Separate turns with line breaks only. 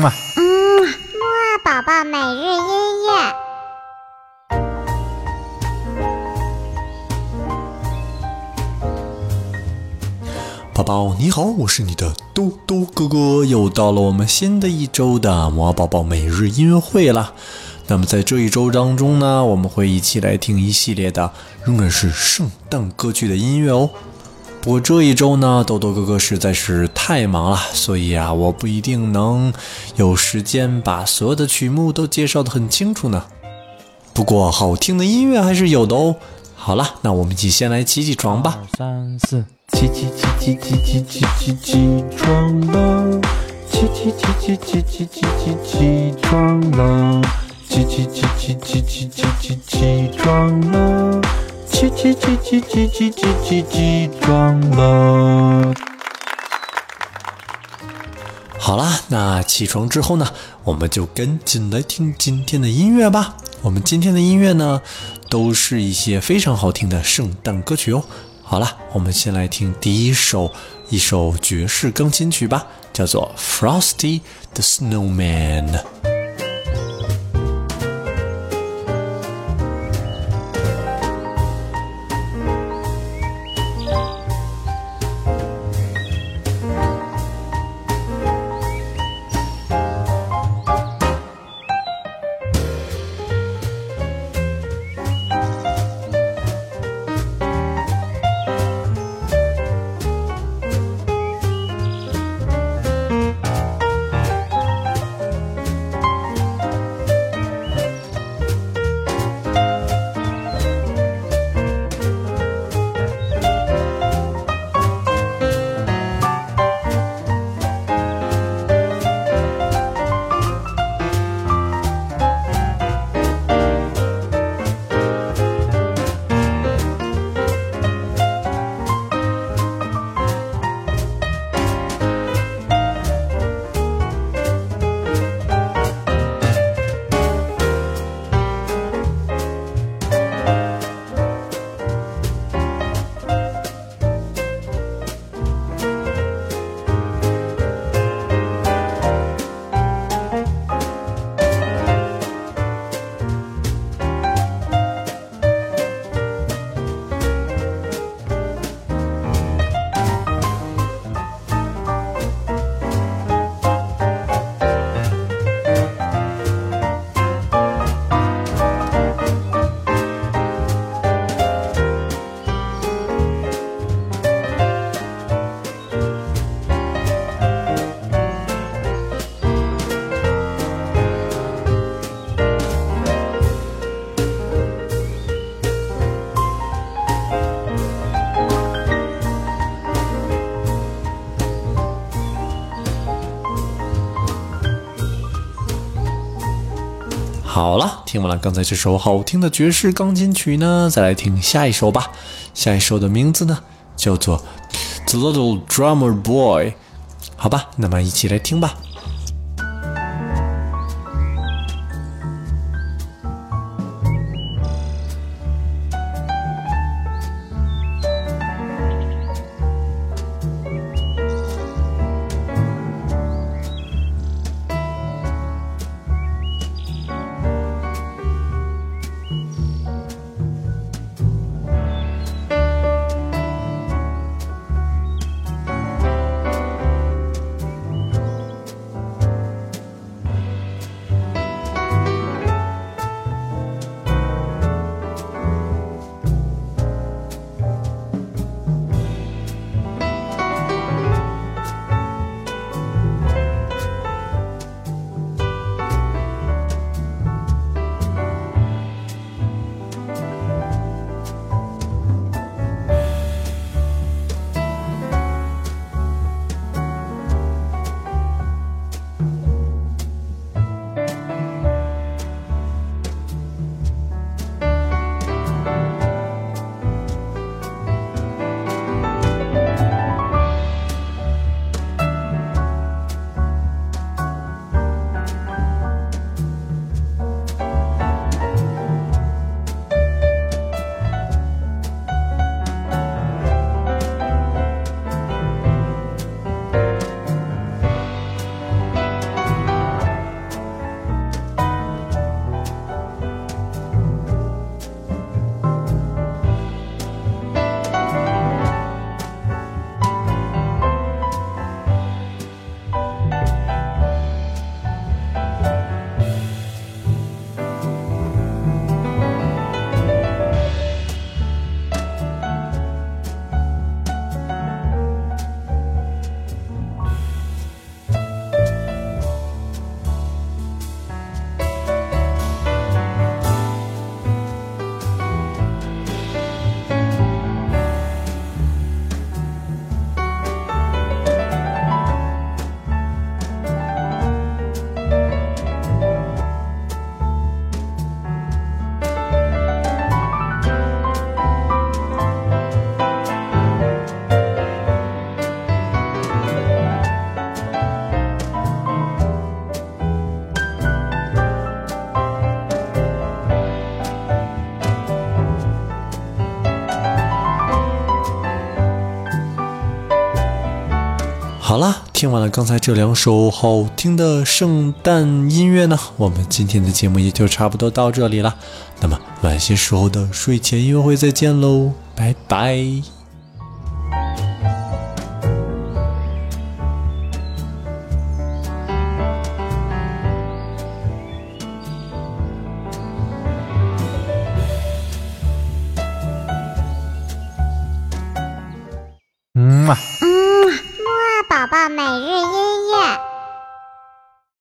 嘛。
嗯，木二宝宝每日音乐。
宝宝你好，我是你的嘟嘟哥哥，又到了我们新的一周的摩尔宝宝每日音乐会了。那么在这一周当中呢，我们会一起来听一系列的仍然是圣诞歌曲的音乐哦。不过这一周呢，豆豆哥哥实在是太忙了，所以啊，我不一定能有时间把所有的曲目都介绍的很清楚呢。不过好听的音乐还是有的哦。好了，那我们一起先来起起床吧。
三四，起起起起起起起起起床了，起起起起起起起起起床了，起起起起起起起起起床，起起起起起起起起起床了。
好啦，那起床之后呢，我们就赶紧来听今天的音乐吧。我们今天的音乐呢，都是一些非常好听的圣诞歌曲哦。好了，我们先来听第一首，一首爵士钢琴曲吧，叫做《Frosty the Snowman》。好了，听完了刚才这首好听的爵士钢琴曲呢，再来听下一首吧。下一首的名字呢叫做《The Little Drummer Boy》。好吧，那么一起来听吧。好啦，听完了刚才这两首好听的圣诞音乐呢，我们今天的节目也就差不多到这里了。那么晚些时候的睡前音乐会再见喽，拜拜。